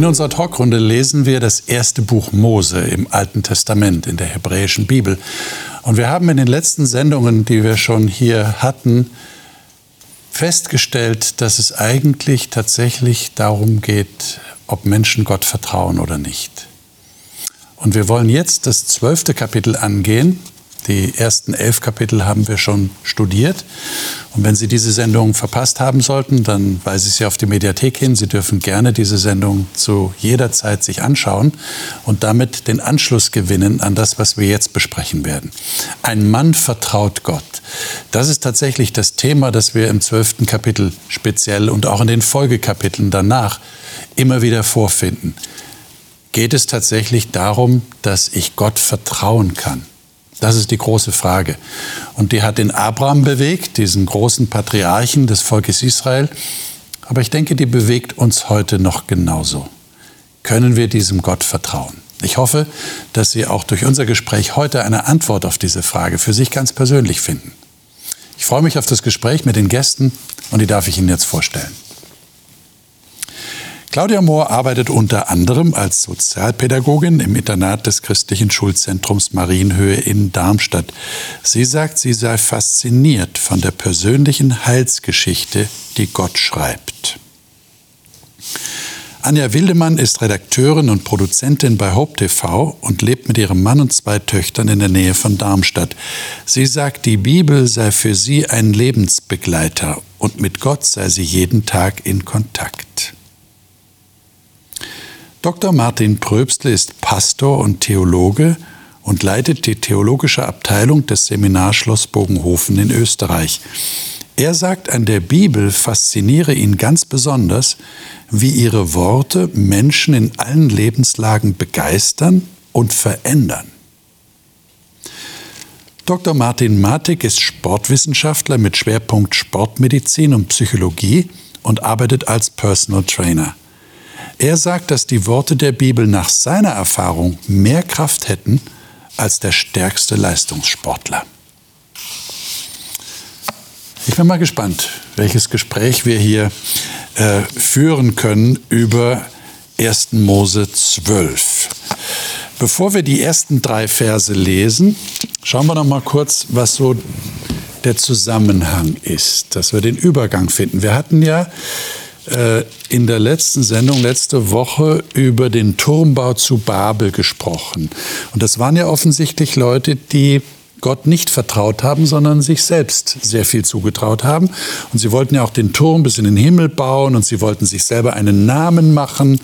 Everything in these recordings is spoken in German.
In unserer Talkrunde lesen wir das erste Buch Mose im Alten Testament in der hebräischen Bibel. Und wir haben in den letzten Sendungen, die wir schon hier hatten, festgestellt, dass es eigentlich tatsächlich darum geht, ob Menschen Gott vertrauen oder nicht. Und wir wollen jetzt das zwölfte Kapitel angehen die ersten elf Kapitel haben wir schon studiert. Und wenn Sie diese Sendung verpasst haben sollten, dann weise ich Sie auf die Mediathek hin. Sie dürfen gerne diese Sendung zu jeder Zeit sich anschauen und damit den Anschluss gewinnen an das, was wir jetzt besprechen werden. Ein Mann vertraut Gott. Das ist tatsächlich das Thema, das wir im zwölften Kapitel speziell und auch in den Folgekapiteln danach immer wieder vorfinden. Geht es tatsächlich darum, dass ich Gott vertrauen kann? Das ist die große Frage. Und die hat den Abraham bewegt, diesen großen Patriarchen des Volkes Israel. Aber ich denke, die bewegt uns heute noch genauso. Können wir diesem Gott vertrauen? Ich hoffe, dass Sie auch durch unser Gespräch heute eine Antwort auf diese Frage für sich ganz persönlich finden. Ich freue mich auf das Gespräch mit den Gästen und die darf ich Ihnen jetzt vorstellen. Claudia Mohr arbeitet unter anderem als Sozialpädagogin im Internat des christlichen Schulzentrums Marienhöhe in Darmstadt. Sie sagt, sie sei fasziniert von der persönlichen Heilsgeschichte, die Gott schreibt. Anja Wildemann ist Redakteurin und Produzentin bei Hope TV und lebt mit ihrem Mann und zwei Töchtern in der Nähe von Darmstadt. Sie sagt, die Bibel sei für sie ein Lebensbegleiter und mit Gott sei sie jeden Tag in Kontakt. Dr. Martin Pröbstle ist Pastor und Theologe und leitet die theologische Abteilung des Seminarschloss Bogenhofen in Österreich. Er sagt, an der Bibel fasziniere ihn ganz besonders, wie ihre Worte Menschen in allen Lebenslagen begeistern und verändern. Dr. Martin Matik ist Sportwissenschaftler mit Schwerpunkt Sportmedizin und Psychologie und arbeitet als Personal Trainer. Er sagt, dass die Worte der Bibel nach seiner Erfahrung mehr Kraft hätten als der stärkste Leistungssportler. Ich bin mal gespannt, welches Gespräch wir hier äh, führen können über 1. Mose 12. Bevor wir die ersten drei Verse lesen, schauen wir noch mal kurz, was so der Zusammenhang ist, dass wir den Übergang finden. Wir hatten ja in der letzten Sendung letzte Woche über den Turmbau zu Babel gesprochen. Und das waren ja offensichtlich Leute, die Gott nicht vertraut haben, sondern sich selbst sehr viel zugetraut haben. Und sie wollten ja auch den Turm bis in den Himmel bauen und sie wollten sich selber einen Namen machen.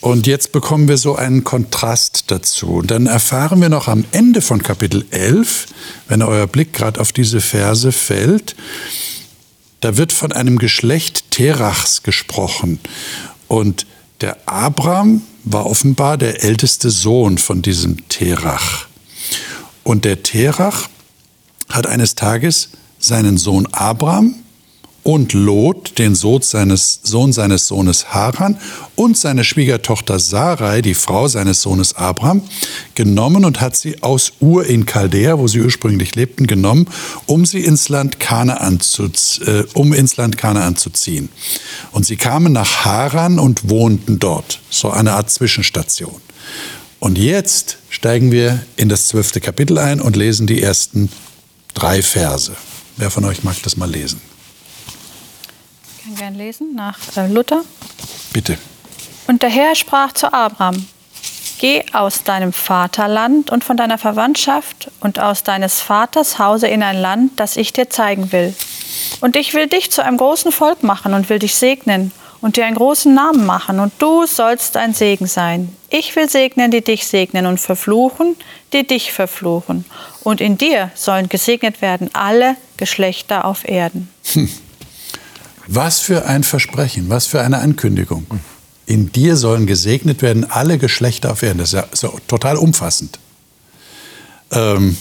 Und jetzt bekommen wir so einen Kontrast dazu. Und dann erfahren wir noch am Ende von Kapitel 11, wenn euer Blick gerade auf diese Verse fällt, da wird von einem Geschlecht Terachs gesprochen. Und der Abraham war offenbar der älteste Sohn von diesem Terach. Und der Terach hat eines Tages seinen Sohn Abraham und Lot, den Sohn seines, Sohn seines Sohnes Haran, und seine Schwiegertochter Sarai, die Frau seines Sohnes Abraham, genommen und hat sie aus Ur in Chaldea, wo sie ursprünglich lebten, genommen, um sie ins Land Kanaan zu, äh, um ins Land Kanaan zu ziehen. Und sie kamen nach Haran und wohnten dort, so eine Art Zwischenstation. Und jetzt steigen wir in das zwölfte Kapitel ein und lesen die ersten drei Verse. Wer von euch mag das mal lesen? Gern lesen nach äh, Luther. Bitte. Und der Herr sprach zu Abraham, Geh aus deinem Vaterland und von deiner Verwandtschaft und aus deines Vaters Hause in ein Land, das ich dir zeigen will. Und ich will dich zu einem großen Volk machen und will dich segnen und dir einen großen Namen machen, und du sollst ein Segen sein. Ich will segnen, die dich segnen, und verfluchen, die dich verfluchen. Und in dir sollen gesegnet werden alle Geschlechter auf Erden. Hm. Was für ein Versprechen, was für eine Ankündigung. In dir sollen gesegnet werden alle Geschlechter auf Erden. Das ist ja, ja total umfassend. Ähm,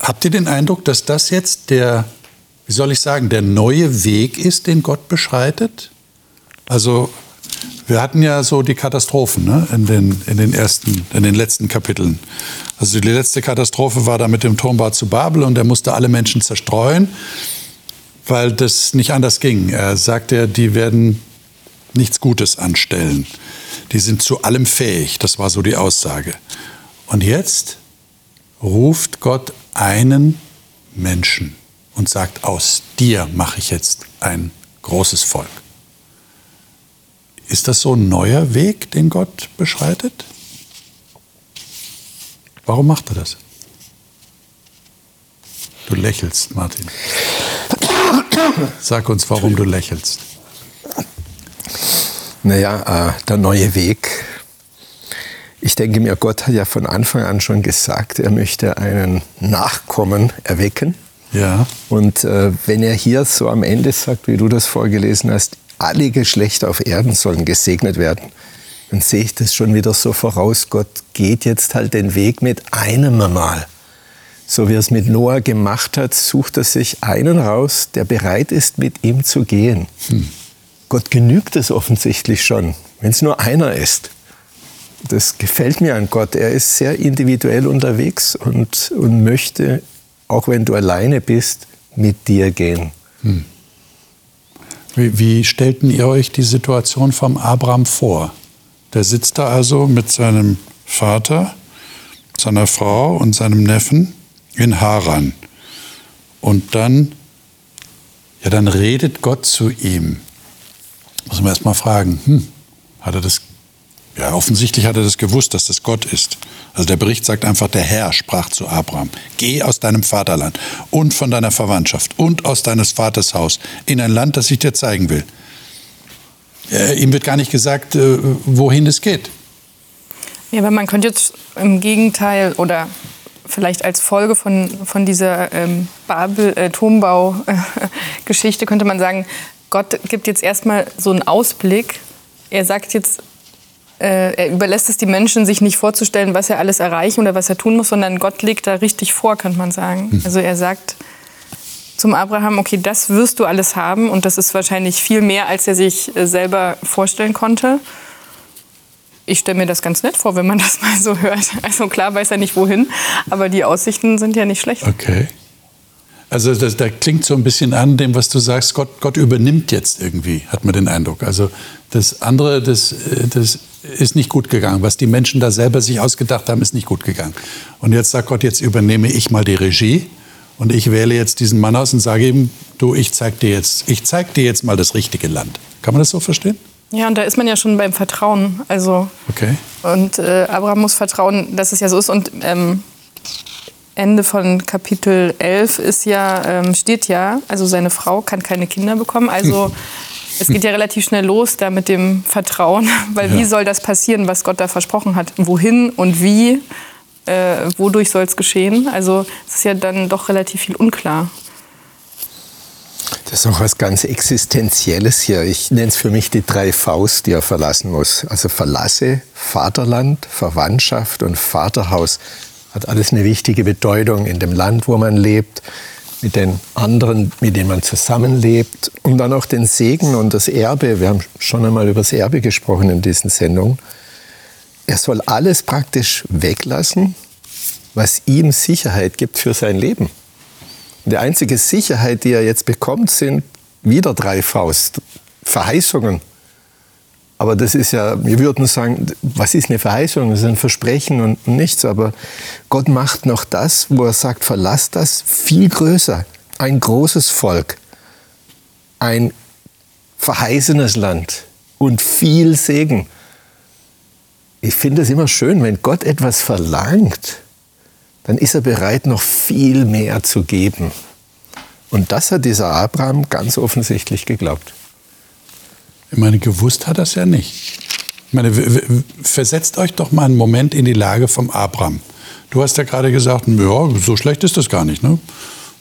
habt ihr den Eindruck, dass das jetzt der, wie soll ich sagen, der neue Weg ist, den Gott beschreitet? Also wir hatten ja so die Katastrophen ne, in, den, in, den ersten, in den letzten Kapiteln. Also die letzte Katastrophe war da mit dem Turmbau zu Babel und er musste alle Menschen zerstreuen weil das nicht anders ging. Er sagte, die werden nichts Gutes anstellen. Die sind zu allem fähig, das war so die Aussage. Und jetzt ruft Gott einen Menschen und sagt, aus dir mache ich jetzt ein großes Volk. Ist das so ein neuer Weg, den Gott beschreitet? Warum macht er das? Du lächelst, Martin. Sag uns, warum du lächelst. Naja, äh, der neue Weg. Ich denke mir, Gott hat ja von Anfang an schon gesagt, er möchte einen Nachkommen erwecken. Ja. Und äh, wenn er hier so am Ende sagt, wie du das vorgelesen hast, alle Geschlechter auf Erden sollen gesegnet werden, dann sehe ich das schon wieder so voraus. Gott geht jetzt halt den Weg mit einem Mal. So wie er es mit Noah gemacht hat, sucht er sich einen raus, der bereit ist, mit ihm zu gehen. Hm. Gott genügt es offensichtlich schon, wenn es nur einer ist. Das gefällt mir an Gott. Er ist sehr individuell unterwegs und, und möchte, auch wenn du alleine bist, mit dir gehen. Hm. Wie, wie stellten ihr euch die Situation vom Abraham vor? Der sitzt da also mit seinem Vater, seiner Frau und seinem Neffen in Haran. Und dann, ja, dann redet Gott zu ihm. Muss man erst mal fragen, hm, hat er das, ja, offensichtlich hat er das gewusst, dass das Gott ist. Also der Bericht sagt einfach, der Herr sprach zu Abraham, geh aus deinem Vaterland und von deiner Verwandtschaft und aus deines Vaters Haus in ein Land, das ich dir zeigen will. Äh, ihm wird gar nicht gesagt, äh, wohin es geht. Ja, aber man könnte jetzt im Gegenteil oder vielleicht als Folge von, von dieser ähm, Babel, äh, Turmbau-Geschichte könnte man sagen, Gott gibt jetzt erstmal so einen Ausblick. Er sagt jetzt, äh, er überlässt es die Menschen, sich nicht vorzustellen, was er alles erreichen oder was er tun muss, sondern Gott legt da richtig vor, kann man sagen. Hm. Also er sagt zum Abraham, okay, das wirst du alles haben und das ist wahrscheinlich viel mehr, als er sich äh, selber vorstellen konnte ich stelle mir das ganz nett vor, wenn man das mal so hört. Also klar weiß er nicht wohin, aber die Aussichten sind ja nicht schlecht. Okay. Also das, das klingt so ein bisschen an dem, was du sagst, Gott, Gott übernimmt jetzt irgendwie, hat man den Eindruck. Also das andere, das, das ist nicht gut gegangen. Was die Menschen da selber sich ausgedacht haben, ist nicht gut gegangen. Und jetzt sagt Gott, jetzt übernehme ich mal die Regie und ich wähle jetzt diesen Mann aus und sage ihm, du, ich zeig dir jetzt, ich zeig dir jetzt mal das richtige Land. Kann man das so verstehen? Ja, und da ist man ja schon beim Vertrauen. Also, okay. Und äh, Abraham muss vertrauen, dass es ja so ist. Und ähm, Ende von Kapitel 11 ist ja, ähm, steht ja, also seine Frau kann keine Kinder bekommen. Also es geht ja relativ schnell los da mit dem Vertrauen. Weil ja. wie soll das passieren, was Gott da versprochen hat? Wohin und wie? Äh, wodurch soll es geschehen? Also es ist ja dann doch relativ viel unklar. Das ist noch was ganz Existenzielles hier. Ich nenne es für mich die drei Faust, die er verlassen muss. Also verlasse Vaterland, Verwandtschaft und Vaterhaus. Hat alles eine wichtige Bedeutung in dem Land, wo man lebt, mit den anderen, mit denen man zusammenlebt. Und dann auch den Segen und das Erbe. Wir haben schon einmal über das Erbe gesprochen in diesen Sendungen. Er soll alles praktisch weglassen, was ihm Sicherheit gibt für sein Leben. Die einzige Sicherheit, die er jetzt bekommt, sind wieder drei Faust, Verheißungen. Aber das ist ja, wir würden sagen, was ist eine Verheißung? Das ist ein Versprechen und nichts. Aber Gott macht noch das, wo er sagt, verlass das viel größer. Ein großes Volk, ein verheißenes Land und viel Segen. Ich finde es immer schön, wenn Gott etwas verlangt, dann ist er bereit, noch viel mehr zu geben. Und das hat dieser Abraham ganz offensichtlich geglaubt. Ich meine, gewusst hat er es ja nicht. Ich meine, versetzt euch doch mal einen Moment in die Lage vom Abraham. Du hast ja gerade gesagt, ja, so schlecht ist das gar nicht. Ne?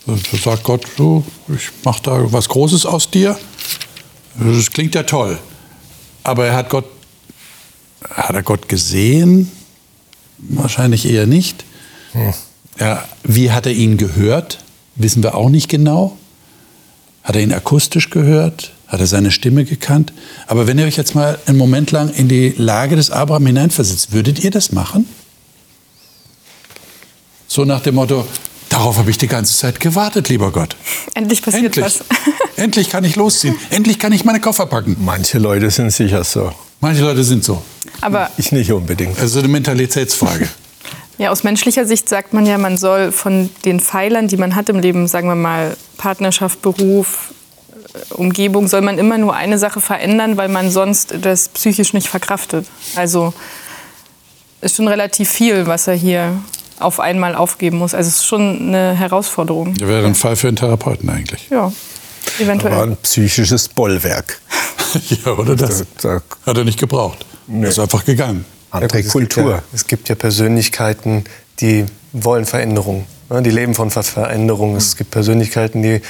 Da sagt Gott, so, ich mache da was Großes aus dir. Das klingt ja toll. Aber er hat Gott, hat er Gott gesehen? Wahrscheinlich eher nicht. Hm. Ja, wie hat er ihn gehört? Wissen wir auch nicht genau. Hat er ihn akustisch gehört? Hat er seine Stimme gekannt? Aber wenn ihr euch jetzt mal einen Moment lang in die Lage des Abraham hineinversetzt, würdet ihr das machen? So nach dem Motto, da Darauf habe ich die ganze Zeit gewartet, lieber Gott. Endlich passiert Endlich. was. Endlich kann ich losziehen. Endlich kann ich meine Koffer packen. Manche Leute sind sicher so. Manche Leute sind so. Aber Ich nicht unbedingt. Also eine Mentalitätsfrage. Ja, aus menschlicher Sicht sagt man ja, man soll von den Pfeilern, die man hat im Leben, sagen wir mal Partnerschaft, Beruf, äh, Umgebung, soll man immer nur eine Sache verändern, weil man sonst das psychisch nicht verkraftet. Also ist schon relativ viel, was er hier auf einmal aufgeben muss. Also es ist schon eine Herausforderung. Das wäre ein Fall für einen Therapeuten eigentlich. Ja, eventuell. Aber ein psychisches Bollwerk. ja, oder das? Da, Hat er nicht gebraucht. Er ist einfach gegangen. Andere Es gibt Kultur. Ja, es gibt ja Persönlichkeiten, die wollen Veränderung. ne, Die leben von Ver Veränderung. Es gibt Persönlichkeiten, die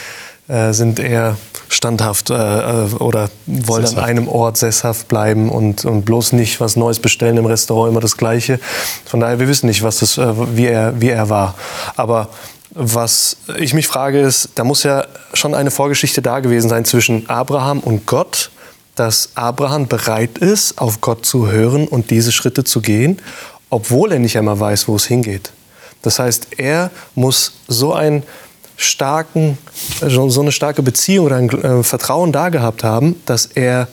äh, sind eher standhaft äh, äh, oder wollen Sesshaft. an einem Ort sesshaft bleiben und, und bloß nicht was Neues bestellen im Restaurant, immer das Gleiche. Von daher, wir wissen nicht, was das, äh, wie, er, wie er war. Aber was ich mich frage ist, da muss ja schon eine Vorgeschichte da gewesen sein zwischen Abraham und Gott, dass Abraham bereit ist, auf Gott zu hören und diese Schritte zu gehen, obwohl er nicht einmal weiß, wo es hingeht. Das heißt, er muss so einen starken, so eine starke Beziehung oder ein äh, Vertrauen da gehabt haben, dass er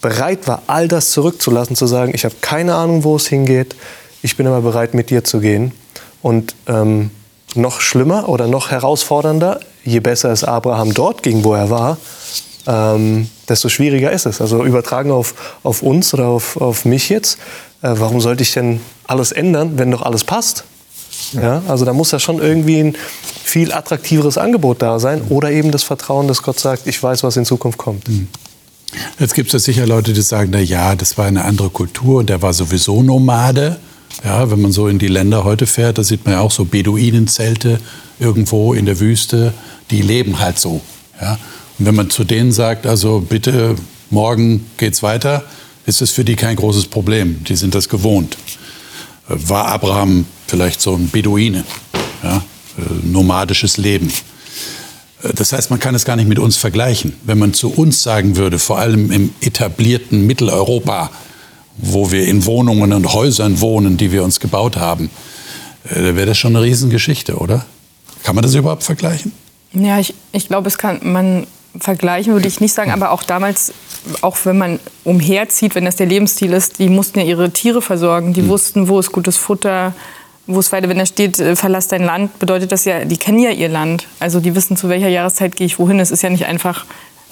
bereit war, all das zurückzulassen, zu sagen, ich habe keine Ahnung, wo es hingeht, ich bin aber bereit, mit dir zu gehen. Und ähm, noch schlimmer oder noch herausfordernder, je besser es Abraham dort ging, wo er war, ähm, desto schwieriger ist es. Also übertragen auf, auf uns oder auf, auf mich jetzt, äh, warum sollte ich denn alles ändern, wenn doch alles passt? Ja, also da muss ja schon irgendwie ein viel attraktiveres Angebot da sein oder eben das Vertrauen, dass Gott sagt, ich weiß, was in Zukunft kommt. Jetzt gibt es ja sicher Leute, die sagen, na ja, das war eine andere Kultur und der war sowieso Nomade. Ja, wenn man so in die Länder heute fährt, da sieht man ja auch so Beduinenzelte irgendwo in der Wüste. Die leben halt so. Ja? Und wenn man zu denen sagt, also bitte, morgen geht's weiter, ist es für die kein großes Problem. Die sind das gewohnt. Äh, War Abraham vielleicht so ein Beduine? Ja? Äh, Nomadisches Leben. Das heißt, man kann es gar nicht mit uns vergleichen. Wenn man zu uns sagen würde, vor allem im etablierten Mitteleuropa, wo wir in Wohnungen und Häusern wohnen, die wir uns gebaut haben, äh, wäre das schon eine Riesengeschichte, oder? Kann man das überhaupt vergleichen? Ja, ich, ich glaube, es kann man vergleichen, würde ich nicht sagen, aber auch damals, auch wenn man umherzieht, wenn das der Lebensstil ist, die mussten ja ihre Tiere versorgen, die wussten, wo ist gutes Futter, wo es weiter, wenn da steht, äh, verlass dein Land, bedeutet das ja, die kennen ja ihr Land. Also die wissen, zu welcher Jahreszeit gehe ich wohin. Es ist ja nicht einfach.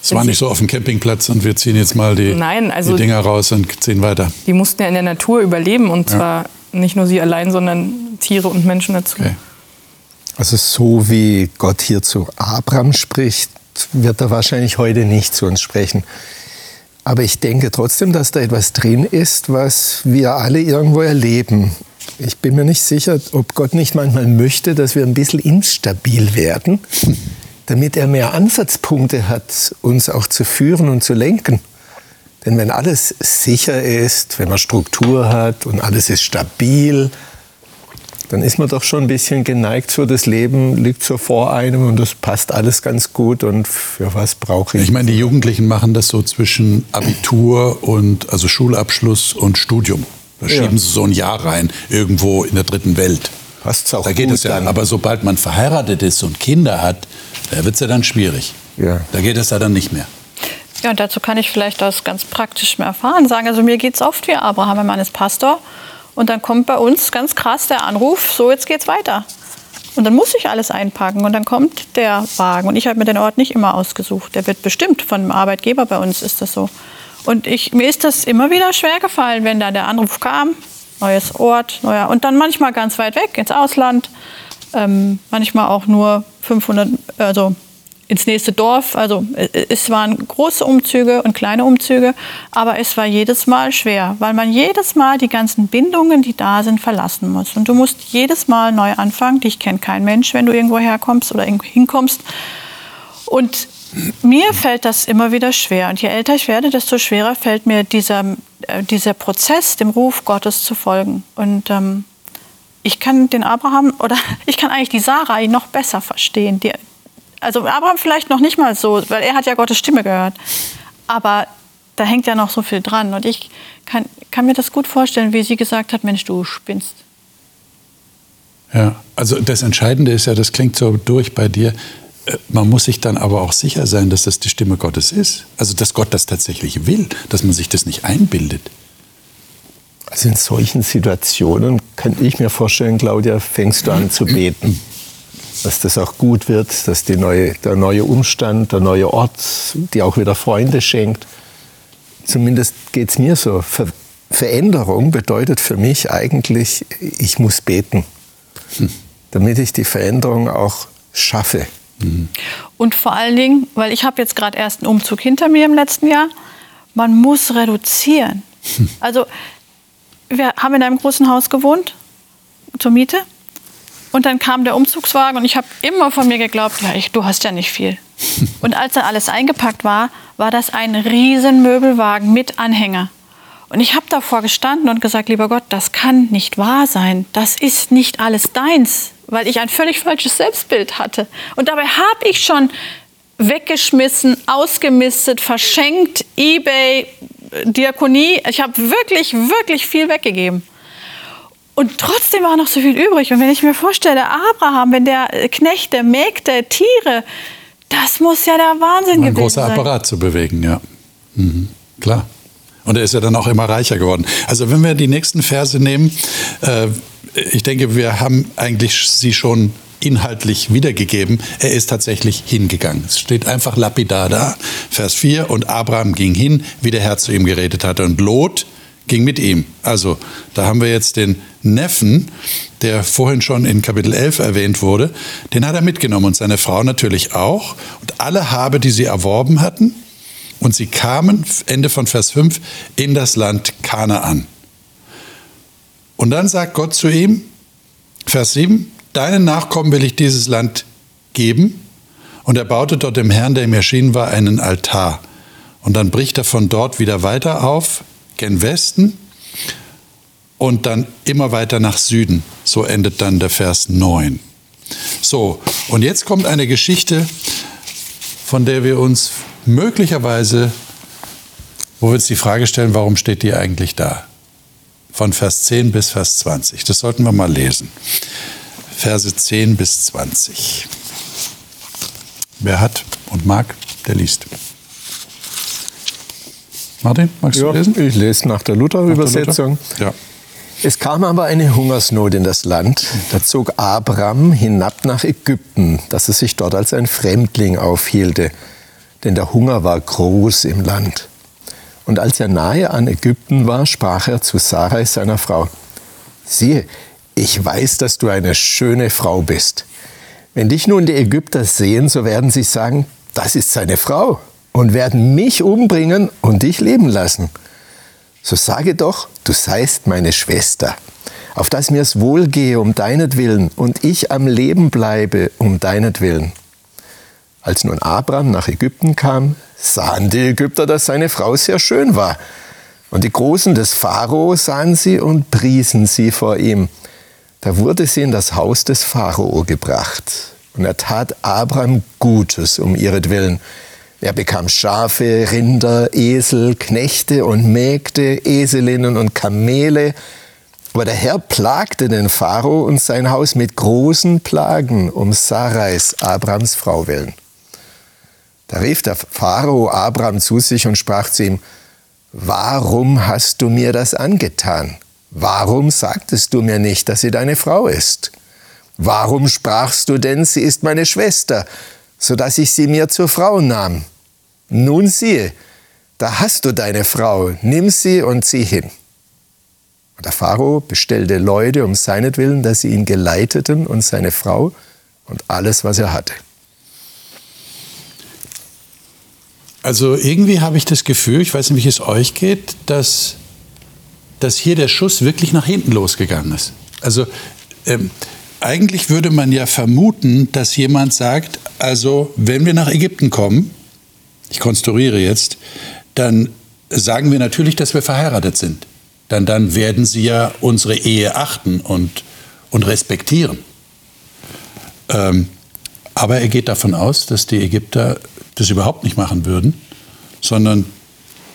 Es war nicht so auf dem Campingplatz und wir ziehen jetzt mal die, Nein, also- die Dinger raus und ziehen weiter. Die mussten ja in der Natur überleben und Ja. zwar nicht nur sie allein, sondern Tiere und Menschen dazu. Okay. Also so wie Gott hier zu Abraham spricht, wird er wahrscheinlich heute nicht zu uns sprechen. Aber ich denke trotzdem, dass da etwas drin ist, was wir alle irgendwo erleben. Ich bin mir nicht sicher, ob Gott nicht manchmal möchte, dass wir ein bisschen instabil werden, damit er mehr Ansatzpunkte hat, uns auch zu führen und zu lenken. Denn wenn alles sicher ist, wenn man Struktur hat und alles ist stabil, dann ist man doch schon ein bisschen geneigt so, das Leben liegt so vor einem und das passt alles ganz gut und für was brauche ich? Ich meine, die Jugendlichen machen das so zwischen Abitur und also Schulabschluss und Studium. Da Ja. schieben sie so ein Jahr rein, irgendwo in der dritten Welt. Passt's auch da geht gut es ja. dann. Aber sobald man verheiratet ist und Kinder hat, da wird es ja dann schwierig. Ja. Da geht es ja dann nicht mehr. Ja, und dazu kann ich vielleicht aus ganz praktischem Erfahren sagen. Also mir geht es oft wie Abraham, mein Mann ist Pastor. Und dann kommt bei uns ganz krass der Anruf, so jetzt geht's weiter. Und dann muss ich alles einpacken und dann kommt der Wagen. Und ich habe mir den Ort nicht immer ausgesucht. Der wird bestimmt von dem Arbeitgeber, bei uns ist das so. Und ich, mir ist das immer wieder schwer gefallen, wenn da der Anruf kam, neues Ort, neuer. Und dann manchmal ganz weit weg, ins Ausland. Ähm, manchmal auch nur 500, also ins nächste Dorf. Also äh, es waren große Umzüge und kleine Umzüge, aber es war jedes Mal schwer, weil man jedes Mal die ganzen Bindungen, die da sind, verlassen muss. Und du musst jedes Mal neu anfangen. Dich kennt kein Mensch, wenn du irgendwo herkommst oder irgendwo hinkommst. Und mir fällt das immer wieder schwer. Und je älter ich werde, desto schwerer fällt mir dieser, äh, dieser Prozess, dem Ruf Gottes zu folgen. Und ähm, ich kann den Abraham oder ich kann eigentlich die Sarai noch besser verstehen. Die, also Abraham vielleicht noch nicht mal so, weil er hat ja Gottes Stimme gehört. Aber da hängt ja noch so viel dran. Und ich kann, kann mir das gut vorstellen, wie sie gesagt hat, Mensch, du spinnst. Ja, also das Entscheidende ist ja, das klingt so durch bei dir, äh, man muss sich dann aber auch sicher sein, dass das die Stimme Gottes ist. Also dass Gott das tatsächlich will, dass man sich das nicht einbildet. Also in solchen Situationen könnte ich mir vorstellen, Claudia, fängst du an zu beten. Dass das auch gut wird, dass die neue, der neue Umstand, der neue Ort dir auch wieder Freunde schenkt. Zumindest geht es mir so. Ver Veränderung bedeutet für mich eigentlich, ich muss beten, hm. damit ich die Veränderung auch schaffe. Und vor allen Dingen, weil ich habe jetzt gerade erst einen Umzug hinter mir im letzten Jahr, man muss reduzieren. Hm. Also wir haben in einem großen Haus gewohnt zur Miete und dann kam der Umzugswagen und ich habe immer von mir geglaubt, ja, ich, du hast ja nicht viel. Und als dann alles eingepackt war, war das ein riesen Möbelwagen mit Anhänger. Und ich habe davor gestanden und gesagt, lieber Gott, das kann nicht wahr sein. Das ist nicht alles deins, weil ich ein völlig falsches Selbstbild hatte. Und dabei habe ich schon weggeschmissen, ausgemistet, verschenkt, eBay, Diakonie. Ich habe wirklich, wirklich viel weggegeben. Und trotzdem war noch so viel übrig. Und wenn ich mir vorstelle, Abraham, wenn der Knechte, Mägde, Tiere, das muss ja der Wahnsinn gewesen sein. Ein großer Apparat zu bewegen, ja. Mhm. Klar. Und er ist ja dann auch immer reicher geworden. Also wenn wir die nächsten Verse nehmen, äh, ich denke, wir haben eigentlich sie schon inhaltlich wiedergegeben. Er ist tatsächlich hingegangen. Es steht einfach lapidar da, Vers 4, und Abraham ging hin, wie der Herr zu ihm geredet hatte. Und Lot ging mit ihm. Also da haben wir jetzt den Neffen, der vorhin schon in Kapitel 11 erwähnt wurde, den hat er mitgenommen und seine Frau natürlich auch. Und alle Habe, die sie erworben hatten, und sie kamen, Ende von Vers 5, in das Land Kanaan. Und dann sagt Gott zu ihm, Vers 7, deinen Nachkommen will ich dieses Land geben. Und er baute dort dem Herrn, der ihm erschienen war, einen Altar. Und dann bricht er von dort wieder weiter auf, gen Westen und dann immer weiter nach Süden. So endet dann der Vers 9. So, und jetzt kommt eine Geschichte, von der wir uns möglicherweise, wo wir uns die Frage stellen, warum steht die eigentlich da? Von Vers 10 bis Vers 20. Das sollten wir mal lesen. Verse 10 bis 20. Wer hat und mag, der liest. Martin, magst ja, du lesen? Ich lese nach der Luther-Übersetzung. Luther? Ja. Es kam aber eine Hungersnot in das Land. Da zog Abram hinab nach Ägypten, dass er sich dort als ein Fremdling aufhielte denn der Hunger war groß im Land. Und als er nahe an Ägypten war, sprach er zu Sarai, seiner Frau, siehe, ich weiß, dass du eine schöne Frau bist. Wenn dich nun die Ägypter sehen, so werden sie sagen, das ist seine Frau und werden mich umbringen und dich leben lassen. So sage doch, du seist meine Schwester, auf dass mir's wohlgehe um deinetwillen und ich am Leben bleibe um deinetwillen. Als nun Abraham nach Ägypten kam, sahen die Ägypter, dass seine Frau sehr schön war. Und die Großen des Pharao sahen sie und priesen sie vor ihm. Da wurde sie in das Haus des Pharao gebracht. Und er tat Abraham Gutes um ihretwillen. Er bekam Schafe, Rinder, Esel, Knechte und Mägde, Eselinnen und Kamele. Aber der Herr plagte den Pharao und sein Haus mit großen Plagen um Sarais, Abrams Frau willen. Da rief der Pharao Abraham zu sich und sprach zu ihm, Warum hast du mir das angetan? Warum sagtest du mir nicht, dass sie deine Frau ist? Warum sprachst du denn, sie ist meine Schwester, so dass ich sie mir zur Frau nahm? Nun siehe, da hast du deine Frau, nimm sie und zieh hin. Und der Pharao bestellte Leute um seinetwillen, dass sie ihn geleiteten und seine Frau und alles, was er hatte. Also irgendwie habe ich das Gefühl, ich weiß nicht, wie es euch geht, dass, dass hier der Schuss wirklich nach hinten losgegangen ist. Also ähm, eigentlich würde man ja vermuten, dass jemand sagt, also wenn wir nach Ägypten kommen, ich konstruiere jetzt, dann sagen wir natürlich, dass wir verheiratet sind. Dann, dann werden sie ja unsere Ehe achten und, und respektieren. Ähm, aber er geht davon aus, dass die Ägypter das überhaupt nicht machen würden, sondern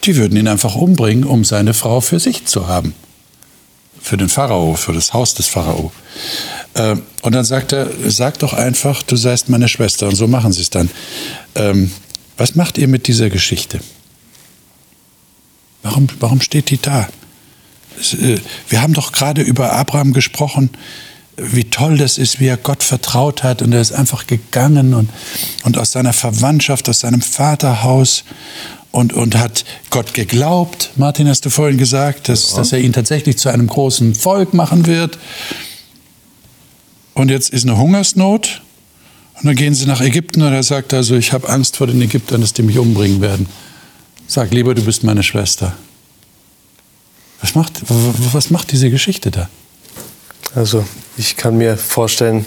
die würden ihn einfach umbringen, um seine Frau für sich zu haben. Für den Pharao, für das Haus des Pharao. Äh, und dann sagt er, sag doch einfach, du seist meine Schwester. Und so machen sie es dann. Ähm, was macht ihr mit dieser Geschichte? Warum, warum steht die da? Äh, wir haben doch gerade über Abraham gesprochen, wie toll das ist, wie er Gott vertraut hat. Und er ist einfach gegangen und, und aus seiner Verwandtschaft, aus seinem Vaterhaus und, und hat Gott geglaubt. Martin, hast du vorhin gesagt, dass, ja. dass er ihn tatsächlich zu einem großen Volk machen wird. Und jetzt ist eine Hungersnot. Und dann gehen sie nach Ägypten und er sagt also, ich habe Angst vor den Ägyptern, dass die mich umbringen werden. Sag lieber, du bist meine Schwester. Was macht, was macht diese Geschichte da? Also ich kann mir vorstellen,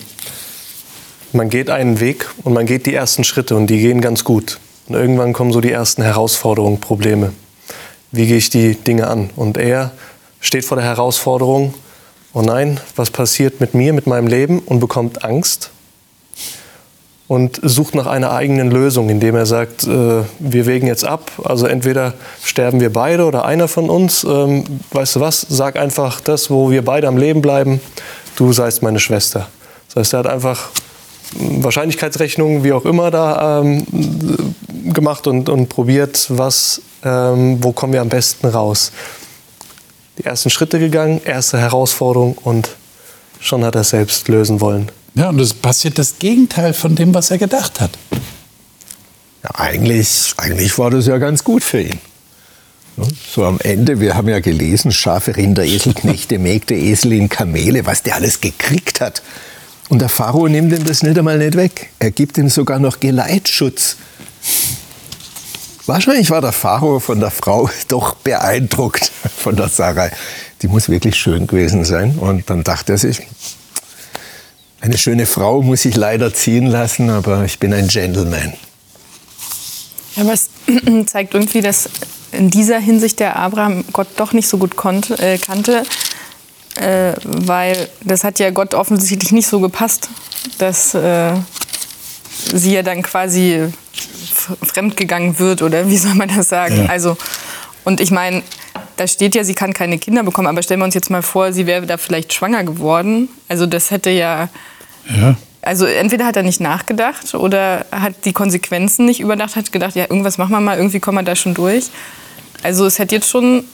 man geht einen Weg und man geht die ersten Schritte und die gehen ganz gut. Und irgendwann kommen so die ersten Herausforderungen, Probleme. Wie gehe ich die Dinge an? Und er steht vor der Herausforderung, oh nein, was passiert mit mir, mit meinem Leben und bekommt Angst und sucht nach einer eigenen Lösung, indem er sagt, äh, wir wägen jetzt ab, also entweder sterben wir beide oder einer von uns, ähm, weißt du was, sag einfach das, wo wir beide am Leben bleiben, du seist meine Schwester. Das heißt, er hat einfach Wahrscheinlichkeitsrechnungen, wie auch immer, da ähm, gemacht und, und probiert, was, ähm, wo kommen wir am besten raus. Die ersten Schritte gegangen, erste Herausforderung und schon hat er es selbst lösen wollen. Ja, und es passiert das Gegenteil von dem, was er gedacht hat. Ja, eigentlich, eigentlich war das ja ganz gut für ihn. So am Ende, wir haben ja gelesen, Schafe, Rinder, Eselknechte, Mägde, Esel in Kamele, was der alles gekriegt hat. Und der Pharao nimmt ihm das nicht einmal nicht weg. Er gibt ihm sogar noch Geleitschutz. Wahrscheinlich war der Pharao von der Frau doch beeindruckt von der Sarai. Die muss wirklich schön gewesen sein. Und dann dachte er sich, eine schöne Frau muss ich leider ziehen lassen, aber ich bin ein Gentleman. Ja, aber es zeigt irgendwie, dass in dieser Hinsicht der Abraham Gott doch nicht so gut konnte, äh, kannte, äh, weil das hat ja Gott offensichtlich nicht so gepasst, dass äh, sie ja dann quasi fremdgegangen wird oder wie soll man das sagen? Ja. Also und ich meine, da steht ja, sie kann keine Kinder bekommen, aber stellen wir uns jetzt mal vor, sie wäre da vielleicht schwanger geworden. Also das hätte ja, ja. Also entweder hat er nicht nachgedacht oder hat die Konsequenzen nicht überdacht, hat gedacht, ja, irgendwas machen wir mal, irgendwie kommen wir da schon durch. Also es hätte jetzt schon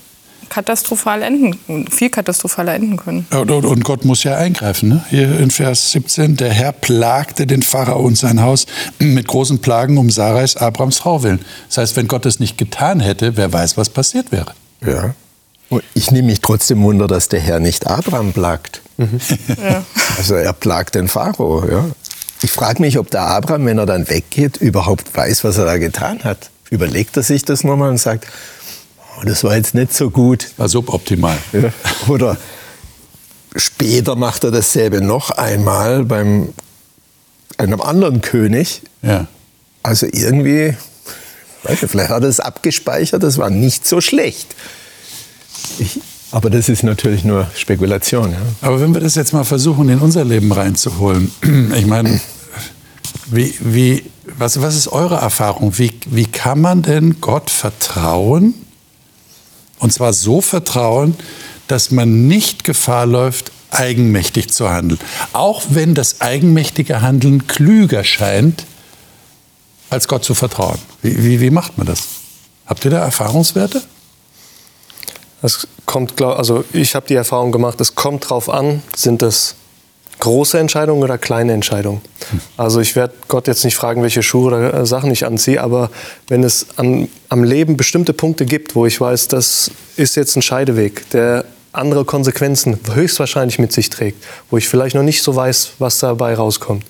katastrophal enden, viel katastrophaler enden können. Und, Gott muss ja eingreifen. Ne? Hier in Vers 17, der Herr plagte den Pharao und sein Haus mit großen Plagen um Sarais, Abrams Frau willen. Das heißt, wenn Gott es nicht getan hätte, wer weiß, was passiert wäre. Ja. Und ich nehme mich trotzdem wunder, dass der Herr nicht Abraham plagt. Mhm. Ja. Also er plagt den Pharao. Ja. Ich frage mich, ob der Abraham, wenn er dann weggeht, überhaupt weiß, was er da getan hat. Überlegt er sich das nochmal und sagt, oh, das war jetzt nicht so gut. War suboptimal. Ja. Oder später macht er dasselbe noch einmal beim einem anderen König. Ja. Also irgendwie, nicht, vielleicht hat er es abgespeichert, das war nicht so schlecht. Ich, aber das ist natürlich nur Spekulation. Ja. Aber wenn wir das jetzt mal versuchen, in unser Leben reinzuholen, ich meine, wie, wie, was, was ist eure Erfahrung? Wie, wie kann man denn Gott vertrauen? Und zwar so vertrauen, dass man nicht Gefahr läuft, eigenmächtig zu handeln. Auch wenn das eigenmächtige Handeln klüger scheint, als Gott zu vertrauen. Wie, wie, wie macht man das? Habt ihr da Erfahrungswerte? Es kommt, also ich habe die Erfahrung gemacht, es kommt drauf an, sind es große Entscheidungen oder kleine Entscheidungen. Also ich werde Gott jetzt nicht fragen, welche Schuhe oder äh, Sachen ich anziehe, aber wenn es an, am Leben bestimmte Punkte gibt, wo ich weiß, das ist jetzt ein Scheideweg, der andere Konsequenzen höchstwahrscheinlich mit sich trägt, wo ich vielleicht noch nicht so weiß, was dabei rauskommt,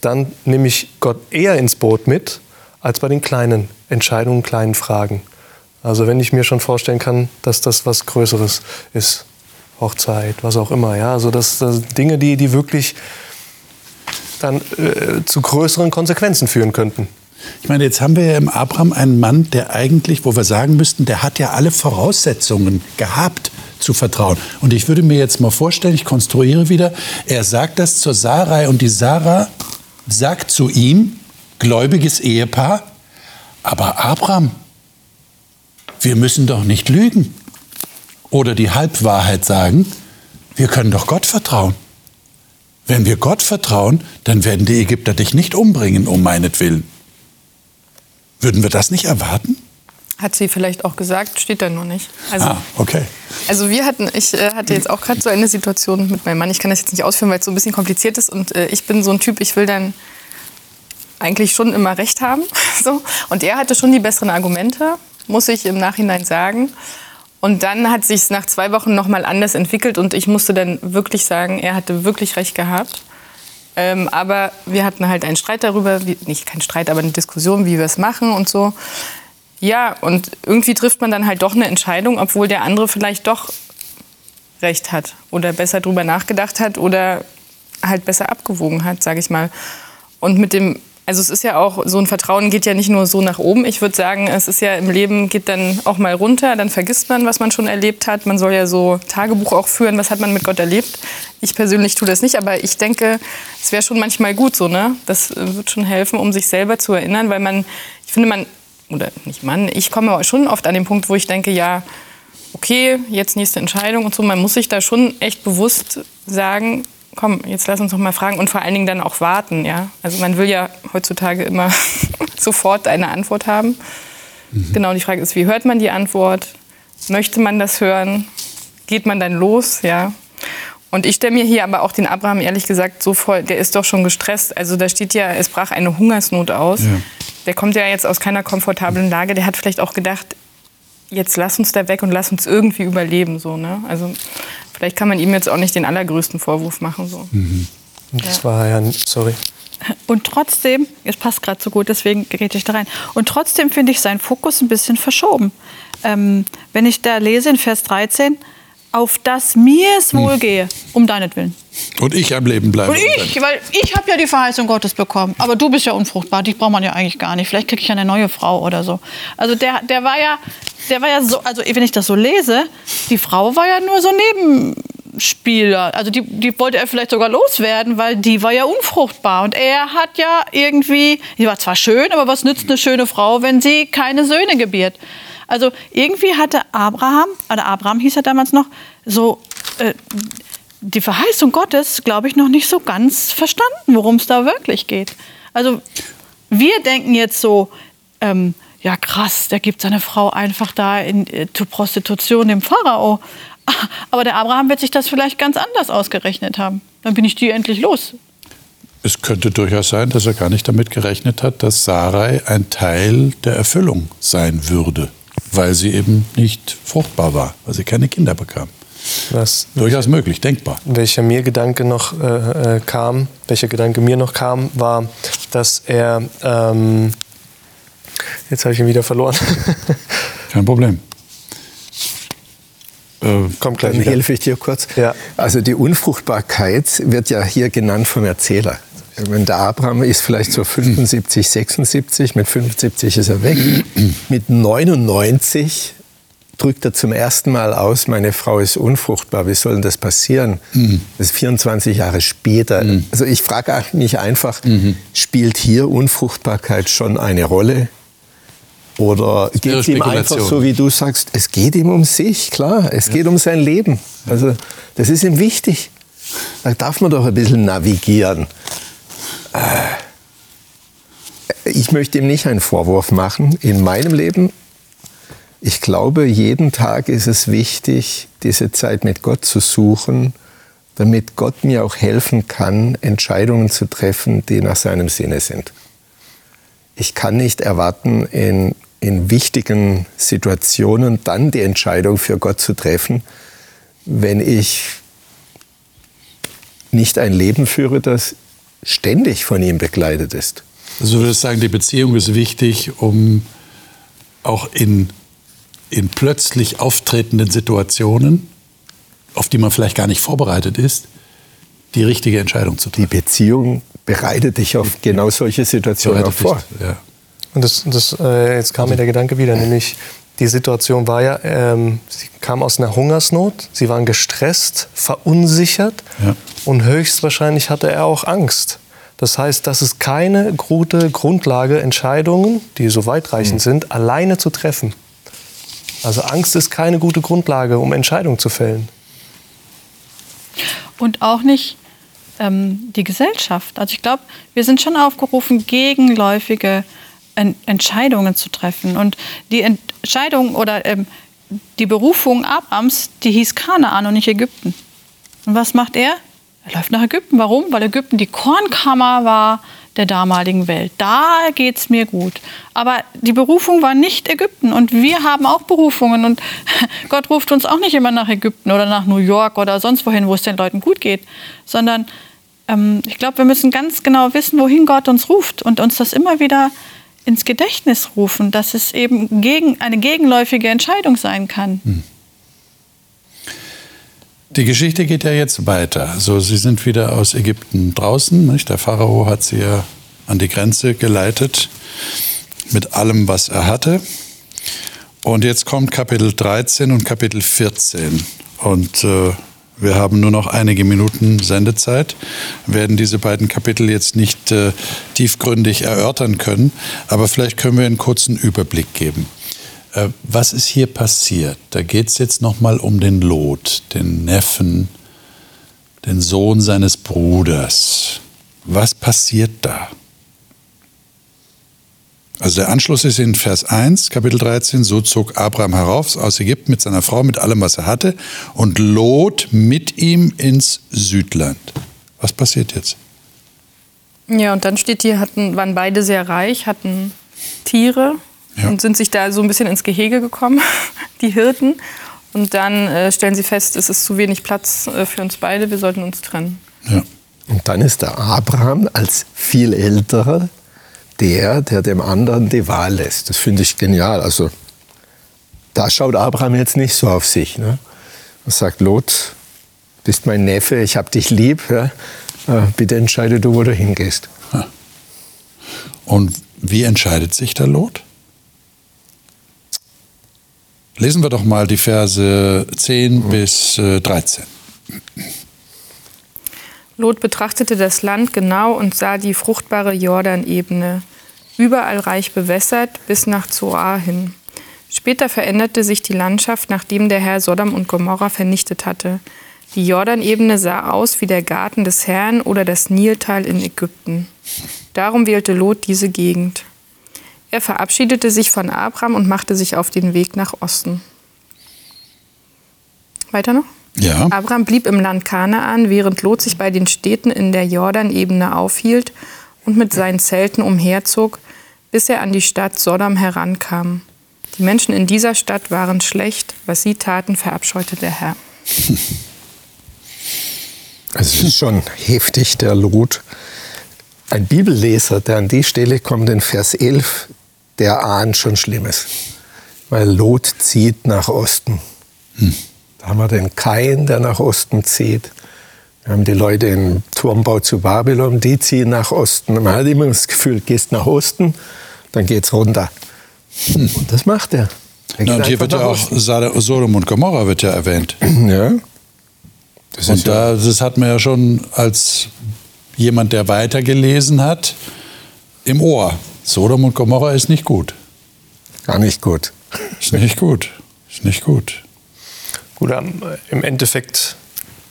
dann nehme ich Gott eher ins Boot mit, als bei den kleinen Entscheidungen, kleinen Fragen. Also wenn ich mir schon vorstellen kann, dass das was Größeres ist, Hochzeit, was auch immer, ja, also das, das Dinge, die, die wirklich dann äh, zu größeren Konsequenzen führen könnten. Ich meine, jetzt haben wir ja im Abraham einen Mann, der eigentlich, wo wir sagen müssten, der hat ja alle Voraussetzungen gehabt zu vertrauen. Und ich würde mir jetzt mal vorstellen, ich konstruiere wieder, er sagt das zur Sarai und die Sarah sagt zu ihm, gläubiges Ehepaar, aber Abraham, wir müssen doch nicht lügen oder die Halbwahrheit sagen. Wir können doch Gott vertrauen. Wenn wir Gott vertrauen, dann werden die Ägypter dich nicht umbringen um meinetwillen. Würden wir das nicht erwarten? Hat sie vielleicht auch gesagt, steht da nur nicht. Also, ah, okay. Also wir hatten, ich äh, hatte jetzt auch gerade so eine Situation mit meinem Mann. Ich kann das jetzt nicht ausführen, weil es so ein bisschen kompliziert ist. Und äh, ich bin so ein Typ, ich will dann eigentlich schon immer recht haben. so. Und er hatte schon die besseren Argumente, muss ich im Nachhinein sagen. Und dann hat sich nach zwei Wochen noch mal anders entwickelt und ich musste dann wirklich sagen, er hatte wirklich recht gehabt. Ähm, aber wir hatten halt einen Streit darüber, wie, nicht kein Streit, aber eine Diskussion, wie wir es machen und so. Ja, und irgendwie trifft man dann halt doch eine Entscheidung, obwohl der andere vielleicht doch recht hat oder besser drüber nachgedacht hat oder halt besser abgewogen hat, sage ich mal. Und mit dem, also es ist ja auch, so ein Vertrauen geht ja nicht nur so nach oben. Ich würde sagen, es ist ja im Leben, geht dann auch mal runter, dann vergisst man, was man schon erlebt hat. Man soll ja so Tagebuch auch führen, was hat man mit Gott erlebt. Ich persönlich tue das nicht, aber ich denke, es wäre schon manchmal gut so, ne? Das äh, wird schon helfen, um sich selber zu erinnern, weil man, ich finde, man oder nicht Mann, ich komme schon oft an den Punkt, wo ich denke, ja, okay, jetzt nächste Entscheidung und so. Man muss sich da schon echt bewusst sagen, komm, jetzt lass uns noch mal fragen und vor allen Dingen dann auch warten, ja. Also man will ja heutzutage immer sofort eine Antwort haben. Mhm. Genau, die Frage ist, wie hört man die Antwort? Möchte man das hören? Geht man dann los, ja? Und ich stelle mir hier aber auch den Abraham ehrlich gesagt so vor, der ist doch schon gestresst. Also da steht ja, es brach eine Hungersnot aus. Ja der kommt ja jetzt aus keiner komfortablen Lage. Der hat vielleicht auch gedacht, jetzt lass uns da weg und lass uns irgendwie überleben. So, ne? Also vielleicht kann man ihm jetzt auch nicht den allergrößten Vorwurf machen. So. Mhm. Das ja. war ja, sorry. Und trotzdem, es passt gerade so gut, deswegen gehe ich da rein. Und trotzdem finde ich seinen Fokus ein bisschen verschoben. Ähm, wenn ich da lese in Vers 13, auf dass mir es hm. wohlgehe, um deinetwillen. Und ich am Leben bleibe. Und ich, weil ich habe ja die Verheißung Gottes bekommen. Aber du bist ja unfruchtbar, dich braucht man ja eigentlich gar nicht. Vielleicht kriege ich ja eine neue Frau oder so. Also der, der war ja, der war ja so, also wenn ich das so lese, die Frau war ja nur so Nebenspieler. Also die, die wollte er vielleicht sogar loswerden, weil die war ja unfruchtbar. Und er hat ja irgendwie, die war zwar schön, aber was nützt eine schöne Frau, wenn sie keine Söhne gebiert? Also irgendwie hatte Abraham, oder Abraham hieß er damals noch, so äh, die Verheißung Gottes, glaube ich, noch nicht so ganz verstanden, worum es da wirklich geht. Also wir denken jetzt so, ähm, ja krass, der gibt seine Frau einfach da in, äh, Prostitution dem Pharao. Aber der Abraham wird sich das vielleicht ganz anders ausgerechnet haben. Dann bin ich die endlich los. Es könnte durchaus sein, dass er gar nicht damit gerechnet hat, dass Sarai ein Teil der Erfüllung sein würde weil sie eben nicht fruchtbar war, weil sie keine Kinder bekam. Was, Durchaus möglich, denkbar. Welcher mir Gedanke noch äh, äh, kam, welcher Gedanke mir noch kam, war, dass er ähm, jetzt habe ich ihn wieder verloren. Kein Problem. Äh, Kommt gleich. Dann helfe ich dir kurz. Ja. Also die Unfruchtbarkeit wird ja hier genannt vom Erzähler. Der Abraham ist vielleicht so 75, 76, mit 75 ist er weg. Mit 99 drückt er zum ersten Mal aus, meine Frau ist unfruchtbar, wie soll denn das passieren? Mhm. Das ist 24 Jahre später. Mhm. Also ich frage mich einfach, mhm. spielt hier Unfruchtbarkeit schon eine Rolle? Oder geht es ihm einfach so, wie du sagst, es geht ihm um sich, klar, es ja. geht um sein Leben. Also das ist ihm wichtig. Da darf man doch ein bisschen navigieren. Äh, ich möchte ihm nicht einen Vorwurf machen. In meinem Leben, ich glaube, jeden Tag ist es wichtig, diese Zeit mit Gott zu suchen, damit Gott mir auch helfen kann, Entscheidungen zu treffen, die nach seinem Sinne sind. Ich kann nicht erwarten, in, in wichtigen Situationen dann die Entscheidung für Gott zu treffen, wenn ich nicht ein Leben führe, das ständig von ihm begleitet ist. Also du würdest sagen, die Beziehung ist wichtig, um auch in, in plötzlich auftretenden Situationen, auf die man vielleicht gar nicht vorbereitet ist, die richtige Entscheidung zu treffen. Die Beziehung bereitet dich auf genau solche Situationen auch vor. Ja. Und das, das, äh, jetzt kam mir der Gedanke wieder, nämlich die Situation war ja, ähm, sie kam aus einer Hungersnot, sie waren gestresst, verunsichert ja. und höchstwahrscheinlich hatte er auch Angst. Das heißt, das ist keine gute Grundlage, Entscheidungen, die so weitreichend mhm. sind, alleine zu treffen. Also Angst ist keine gute Grundlage, um Entscheidungen zu fällen. Und auch nicht, ähm, die Gesellschaft. Also ich glaube, wir sind schon aufgerufen, gegenläufige en Entscheidungen zu treffen. Und die Entscheidung oder ähm, die Berufung Abrams, die hieß Kanaan und nicht Ägypten. Und was macht er? Er läuft nach Ägypten. Warum? Weil Ägypten die Kornkammer war der damaligen Welt. Da geht es mir gut. Aber die Berufung war nicht Ägypten. Und wir haben auch Berufungen. Und Gott ruft uns auch nicht immer nach Ägypten oder nach New York oder sonst wohin, wo es den Leuten gut geht. Sondern ähm, ich glaube, wir müssen ganz genau wissen, wohin Gott uns ruft und uns das immer wieder ins Gedächtnis rufen, dass es eben gegen, eine gegenläufige Entscheidung sein kann. Hm. Die Geschichte geht ja jetzt weiter. Also sie sind wieder aus Ägypten draußen. Nicht? Der Pharao hat sie ja an die Grenze geleitet mit allem, was er hatte. Und jetzt kommt Kapitel 13 und Kapitel 14. Und äh, wir haben nur noch einige Minuten Sendezeit, werden diese beiden Kapitel jetzt nicht äh, tiefgründig erörtern können, aber vielleicht können wir einen kurzen Überblick geben. Äh, was ist hier passiert? Da geht es jetzt nochmal um den Lot, den Neffen, den Sohn seines Bruders. Was passiert da? Also der Anschluss ist in Vers 1, Kapitel 13, so zog Abraham herauf aus Ägypten mit seiner Frau, mit allem, was er hatte, und Lot mit ihm ins Südland. Was passiert jetzt? Ja, und dann steht hier, hatten, waren beide sehr reich, hatten Tiere, ja. und sind sich da so ein bisschen ins Gehege gekommen, die Hirten. Und dann äh, stellen sie fest, es ist zu wenig Platz äh, für uns beide, wir sollten uns trennen. Ja. Und dann ist der Abraham als viel älterer der, der dem anderen die Wahl lässt. Das finde ich genial. Also da schaut Abraham jetzt nicht so auf sich. Ne? Er sagt, Lot, bist mein Neffe, ich habe dich lieb, ja? Äh, bitte entscheide du, wo du hingehst. Und wie entscheidet sich der Lot? Lesen wir doch mal die Verse 10 bis 13. Lot betrachtete das Land genau und sah die fruchtbare Jordanebene, überall reich bewässert bis nach Zoar hin. Später veränderte sich die Landschaft, nachdem der Herr Sodom und Gomorra vernichtet hatte. Die Jordanebene sah aus wie der Garten des Herrn oder das Niltal in Ägypten. Darum wählte Lot diese Gegend. Er verabschiedete sich von Abraham und machte sich auf den Weg nach Osten. Weiter noch? Ja. Abraham blieb im Land Kanaan, während Lot sich bei den Städten in der Jordanebene aufhielt und mit seinen Zelten umherzog, bis er an die Stadt Sodom herankam. Die Menschen in dieser Stadt waren schlecht, was sie taten, verabscheute der Herr. Es ist schon heftig, der Lot. Ein Bibelleser, der an die Stelle kommt, in Vers 11, der ahnt schon Schlimmes. Weil Lot zieht nach Osten. Hm. Da haben wir den Kain, der nach Osten zieht. Wir haben die Leute im Turmbau zu Babylon, die ziehen nach Osten. Man hat immer das Gefühl, gehst nach Osten, dann geht's runter. Hm. Und das macht er. er ja, und hier wird ja auch Sodom und Gomorra wird ja erwähnt. Ja. Das und da, das hat man ja schon als jemand, der weitergelesen hat, im Ohr. Sodom und Gomorra ist nicht gut. Gar nicht gut. Ist nicht gut. Ist nicht gut. Gut, im Endeffekt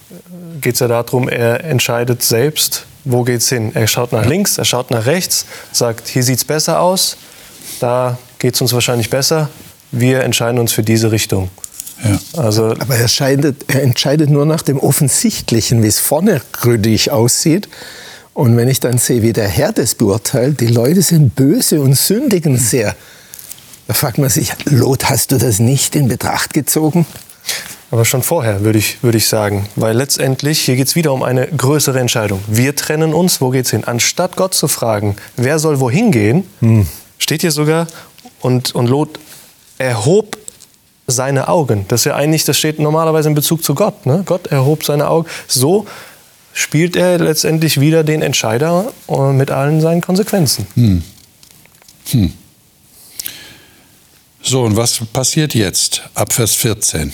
äh, geht es ja darum, er entscheidet selbst, wo geht es hin. Er schaut nach links, er schaut nach rechts, sagt, hier sieht es besser aus, da geht es uns wahrscheinlich besser. Wir entscheiden uns für diese Richtung. Ja. Also Aber er, scheidet, er entscheidet nur nach dem Offensichtlichen, wie es vorne gründlich aussieht. Und wenn ich dann sehe, wie der Herr das beurteilt, die Leute sind böse und sündigen sehr. Da fragt man sich, Lot, hast du das nicht in Betracht gezogen? Aber schon vorher, würde ich, würde ich sagen. Weil letztendlich, hier geht es wieder um eine größere Entscheidung. Wir trennen uns, wo geht's hin? Anstatt Gott zu fragen, wer soll wohin gehen, hm. steht hier sogar, und, und Lot erhob seine Augen. Das ist ja eigentlich, das steht normalerweise in Bezug zu Gott. Ne? Gott erhob seine Augen. So spielt er letztendlich wieder den Entscheider äh, mit allen seinen Konsequenzen. Hm. Hm. So, und was passiert jetzt ab Vers 14?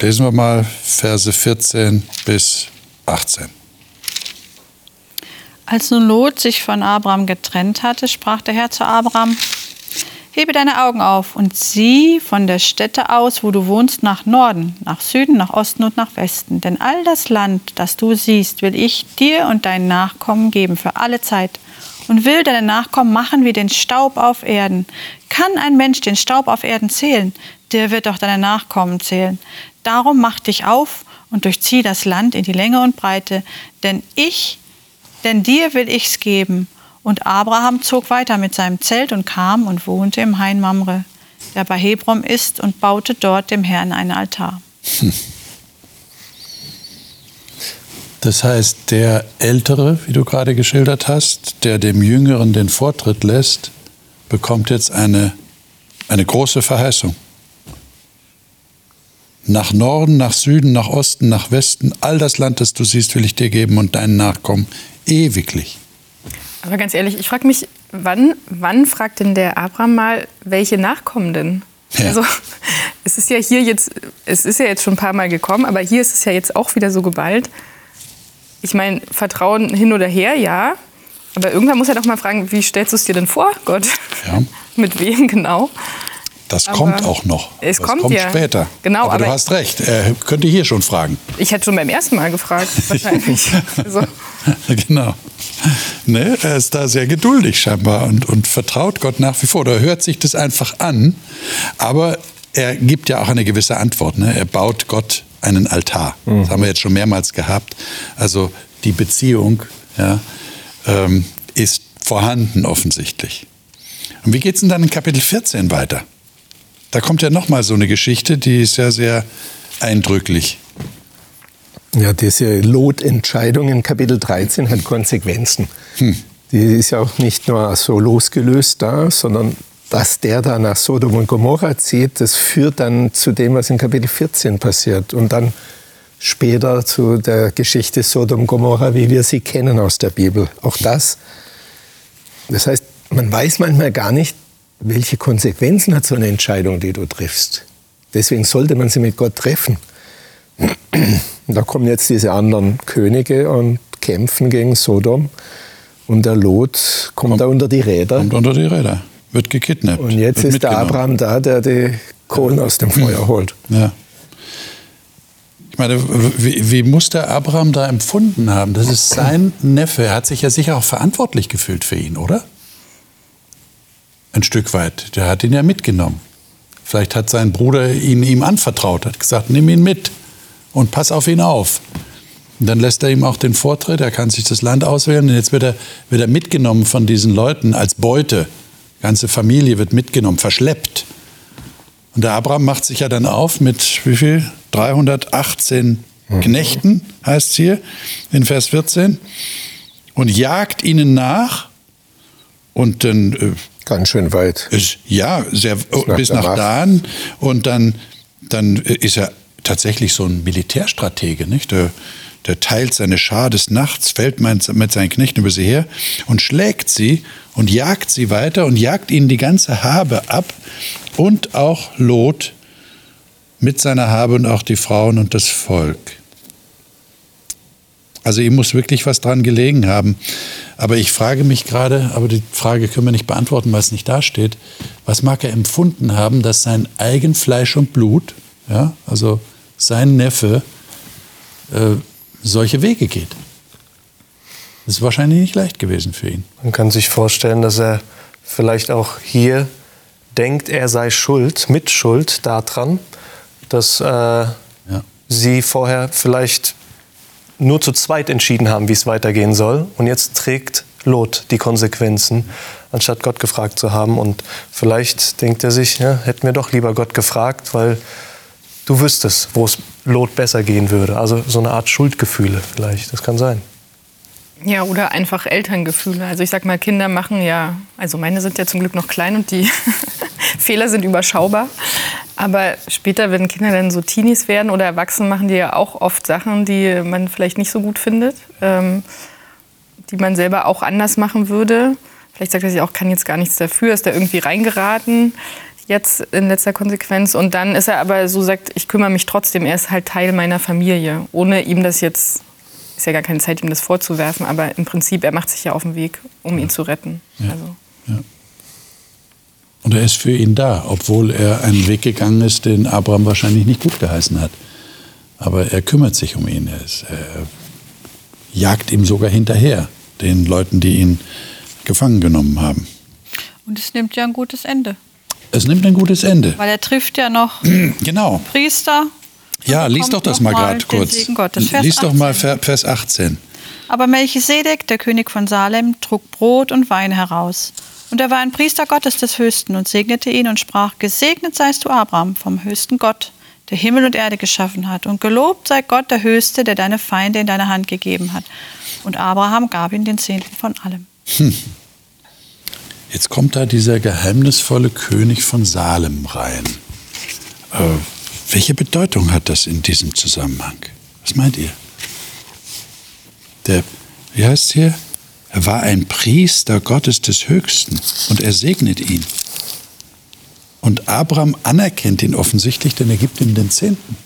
Lesen wir mal Verse 14 bis 18. Als nun Lot sich von Abraham getrennt hatte, sprach der Herr zu Abraham, Hebe deine Augen auf und sieh von der Stätte aus, wo du wohnst, nach Norden, nach Süden, nach Osten und nach Westen. Denn all das Land, das du siehst, will ich dir und deinen Nachkommen geben für alle Zeit. Und will deine Nachkommen machen wie den Staub auf Erden. Kann ein Mensch den Staub auf Erden zählen? Der wird auch deine Nachkommen zählen. Darum mach dich auf und durchzieh das Land in die Länge und Breite. Denn ich, denn dir will ich's geben und Abraham zog weiter mit seinem Zelt und kam und wohnte im Hain Mamre, der bei Hebron ist, und baute dort dem Herrn einen Altar. Hm. Das heißt, der Ältere, wie du gerade geschildert hast, der dem Jüngeren den Vortritt lässt, bekommt jetzt eine, eine große Verheißung. Nach Norden, nach Süden, nach Osten, nach Westen, all das Land, das du siehst, will ich dir geben und deinen Nachkommen ewiglich. Aber ganz ehrlich, ich frage mich, wann, wann fragt denn der Abraham mal, welche Nachkommen denn? Ja. Also es ist ja hier jetzt, es ist ja jetzt schon ein paar Mal gekommen, aber hier ist es ja jetzt auch wieder so geballt. Ich meine, Vertrauen hin oder her, ja. Aber irgendwann muss er doch mal fragen, wie stellst du es dir denn vor, Gott? Ja. Mit wem genau? Das aber kommt auch noch. Es das kommt, kommt ja. später. Genau, aber, aber, du hast recht. Er könnte hier schon fragen. Ich hätte schon beim ersten Mal gefragt, wahrscheinlich. also. Genau. Ne, er ist da sehr geduldig scheinbar und, und vertraut Gott nach wie vor. Oder hört sich das einfach an. Aber er gibt ja auch eine gewisse Antwort. Ne? Er baut Gott einen Altar. Mhm. Das haben wir jetzt schon mehrmals gehabt. Also die Beziehung ja, ähm, ist vorhanden offensichtlich. Und wie geht es denn dann in Kapitel 14 weiter? Da kommt ja nochmal so eine Geschichte, die ist ja sehr eindrücklich. Ja, diese Lotentscheidung in Kapitel 13 hat Konsequenzen. Hm. Die ist ja auch nicht nur so losgelöst da, sondern dass der da nach Sodom und Gomorra zieht, das führt dann zu dem, was in Kapitel 14 passiert. Und dann später zu der Geschichte Sodom und Gomorra, wie wir sie kennen aus der Bibel. Auch das. Das heißt, man weiß manchmal gar nicht, welche Konsequenzen hat so eine Entscheidung, die du triffst. Deswegen sollte man sie mit Gott treffen. Und da kommen jetzt diese anderen Könige und kämpfen gegen Sodom. Und der Lot kommt, kommt da unter die Räder. Kommt unter die Räder, wird gekidnappt. Und jetzt ist der Abraham da, der die Kohlen aus dem Feuer holt. Ja. Ich meine, wie, wie, muss der Abraham da empfunden haben? Das ist sein Neffe. Er hat sich ja sicher auch verantwortlich gefühlt für ihn, oder? Ein Stück weit. Der hat ihn ja mitgenommen. Vielleicht hat sein Bruder ihn ihm anvertraut, hat gesagt, nimm ihn mit und pass auf ihn auf. Und dann lässt er ihm auch den Vortritt, er kann sich das Land auswählen und jetzt wird er, wird er mitgenommen von diesen Leuten als Beute. Die ganze Familie wird mitgenommen, verschleppt. Und der Abraham macht sich ja dann auf mit wie viel? 318 mhm. Knechten, heißt es hier in Vers 14, und jagt ihnen nach und dann äh, Ganz schön weit. Ist, ja, sehr, bis nach, bis nach Dan. Und dann, dann ist er tatsächlich so ein Militärstratege. Nicht? Der, der teilt seine Schar des Nachts, fällt mit seinen Knechten über sie her und schlägt sie und jagt sie weiter und jagt ihnen die ganze Habe ab und auch Lot mit seiner Habe und auch die Frauen und das Volk. Also ihm muss wirklich was dran gelegen haben. Aber ich frage mich gerade, aber die Frage können wir nicht beantworten, weil es nicht dasteht. Was mag er empfunden haben, dass sein eigen Fleisch und Blut, ja, also sein Neffe, äh, solche Wege geht? Das ist wahrscheinlich nicht leicht gewesen für ihn. Man kann sich vorstellen, dass er vielleicht auch hier denkt, er sei schuld, mitschuld daran, dass äh, ja. sie vorher vielleicht nur zu zweit entschieden haben, wie es weitergehen soll. Und jetzt trägt Lot die Konsequenzen, anstatt Gott gefragt zu haben. Und vielleicht denkt er sich, ja, hätten wir doch lieber Gott gefragt, weil du wüsstest, wo es Lot besser gehen würde. Also so eine Art Schuldgefühle vielleicht, das kann sein. Ja, oder einfach Elterngefühle. Also ich sag mal, Kinder machen ja, also meine sind ja zum Glück noch klein und die Fehler sind überschaubar. Aber später, wenn Kinder dann so Teenies werden oder erwachsen, machen die ja auch oft Sachen, die man vielleicht nicht so gut findet, ähm, die man selber auch anders machen würde. Vielleicht sagt er sich auch, kann jetzt gar nichts dafür, ist da irgendwie reingeraten jetzt in letzter Konsequenz. Und dann ist er aber so sagt, ich kümmere mich trotzdem, er ist halt Teil meiner Familie, ohne ihm das jetzt, ist ja gar keine Zeit, ihm das vorzuwerfen, aber im Prinzip, er macht sich ja auf den Weg, um ihn zu retten. Ja. Also. Ja. Und er ist für ihn da, obwohl er einen Weg gegangen ist, den Abraham wahrscheinlich nicht gut geheißen hat. Aber er kümmert sich um ihn. Er, ist, er jagt ihm sogar hinterher, den Leuten, die ihn gefangen genommen haben. Und es nimmt ja ein gutes Ende. Es nimmt ein gutes Ende. Weil er trifft ja noch Genau. Priester. Ja, lies doch das mal gerade kurz. Lies doch mal 18. Ver- Vers 18. Aber Melchisedek, der König von Salem, trug Brot und Wein heraus. Und er war ein Priester Gottes des Höchsten und segnete ihn und sprach, Gesegnet seist du, Abraham, vom höchsten Gott, der Himmel und Erde geschaffen hat. Und gelobt sei Gott, der Höchste, der deine Feinde in deine Hand gegeben hat. Und Abraham gab ihm den Zehnten von allem. Jetzt kommt da dieser geheimnisvolle König von Salem rein. Äh, welche Bedeutung hat das in diesem Zusammenhang? Was meint ihr? Der, wie heißt hier? Er war ein Priester Gottes des Höchsten und er segnet ihn. Und Abraham anerkennt ihn offensichtlich, denn er gibt ihm den Zehnten.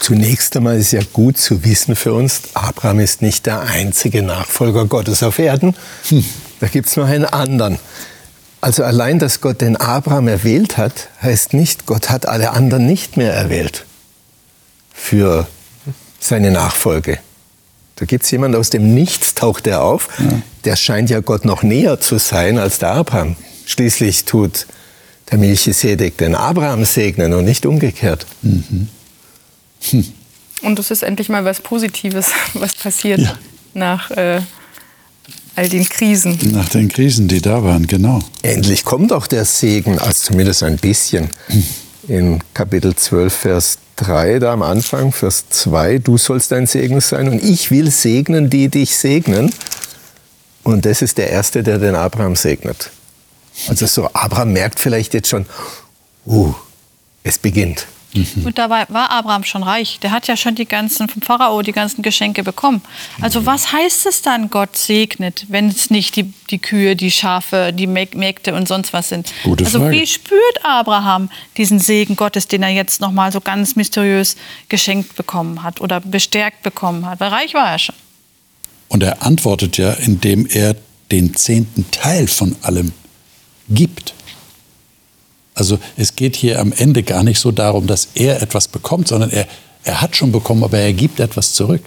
Zunächst einmal ist ja gut zu wissen für uns, Abraham ist nicht der einzige Nachfolger Gottes auf Erden. Da gibt es noch einen anderen. Also allein, dass Gott den Abraham erwählt hat, heißt nicht, Gott hat alle anderen nicht mehr erwählt für seine Nachfolge. Da gibt es jemanden aus dem Nichts, taucht er auf. Der scheint ja Gott noch näher zu sein als der Abraham. Schließlich tut der Melchisedek den Abraham segnen und nicht umgekehrt. Und es ist endlich mal was Positives, was passiert Ja. nach äh, all den Krisen. Nach den Krisen, die da waren, genau. Endlich kommt auch der Segen, also zumindest ein bisschen. In Kapitel 12, Vers 3, da am Anfang, Vers 2, du sollst ein Segen sein und ich will segnen, die dich segnen. Und das ist der Erste, der den Abraham segnet. Also so, Abraham merkt vielleicht jetzt schon, uh, es beginnt. Und dabei war Abraham schon reich. Der hat ja schon die ganzen vom Pharao die ganzen Geschenke bekommen. Also was heißt es dann, Gott segnet, wenn es nicht die, die Kühe, die Schafe, die Mäg- Mägde und sonst was sind? Gute also Frage. wie spürt Abraham diesen Segen Gottes, den er jetzt noch mal so ganz mysteriös geschenkt bekommen hat oder bestärkt bekommen hat? Weil reich war er schon. Und er antwortet ja, indem er den zehnten Teil von allem gibt. Also es geht hier am Ende gar nicht so darum, dass er etwas bekommt, sondern er, er hat schon bekommen, aber er gibt etwas zurück.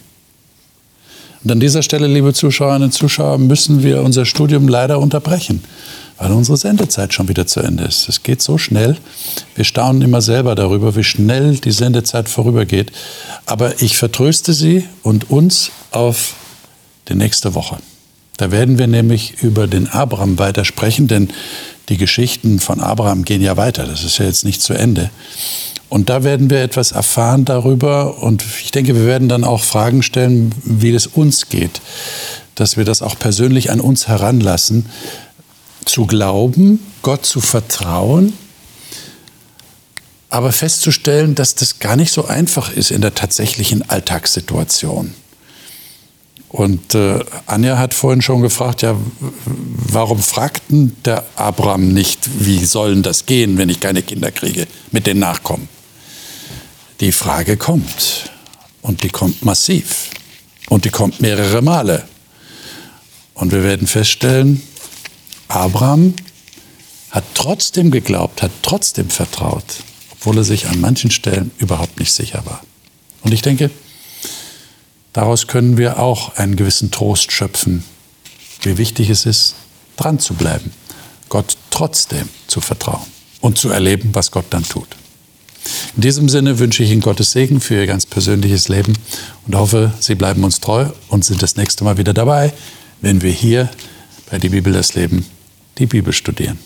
Und an dieser Stelle, liebe Zuschauerinnen und Zuschauer, müssen wir unser Studium leider unterbrechen, weil unsere Sendezeit schon wieder zu Ende ist. Es geht so schnell. Wir staunen immer selber darüber, wie schnell die Sendezeit vorübergeht. Aber ich vertröste Sie und uns auf die nächste Woche. Da werden wir nämlich über den Abraham weiter sprechen, denn die Geschichten von Abraham gehen ja weiter. Das ist ja jetzt nicht zu Ende. Und da werden wir etwas erfahren darüber und ich denke, wir werden dann auch Fragen stellen, wie es uns geht, dass wir das auch persönlich an uns heranlassen, zu glauben, Gott zu vertrauen, aber festzustellen, dass das gar nicht so einfach ist in der tatsächlichen Alltagssituation. Und äh, Anja hat vorhin schon gefragt, ja, warum fragten der Abraham nicht, wie sollen das gehen, wenn ich keine Kinder kriege mit den Nachkommen? Die Frage kommt und die kommt massiv und die kommt mehrere Male. Und wir werden feststellen, Abraham hat trotzdem geglaubt, hat trotzdem vertraut, obwohl er sich an manchen Stellen überhaupt nicht sicher war. Und ich denke, Daraus können wir auch einen gewissen Trost schöpfen, wie wichtig es ist, dran zu bleiben, Gott trotzdem zu vertrauen und zu erleben, was Gott dann tut. In diesem Sinne wünsche ich Ihnen Gottes Segen für Ihr ganz persönliches Leben und hoffe, Sie bleiben uns treu und sind das nächste Mal wieder dabei, wenn wir hier bei Die Bibel das Leben die Bibel studieren.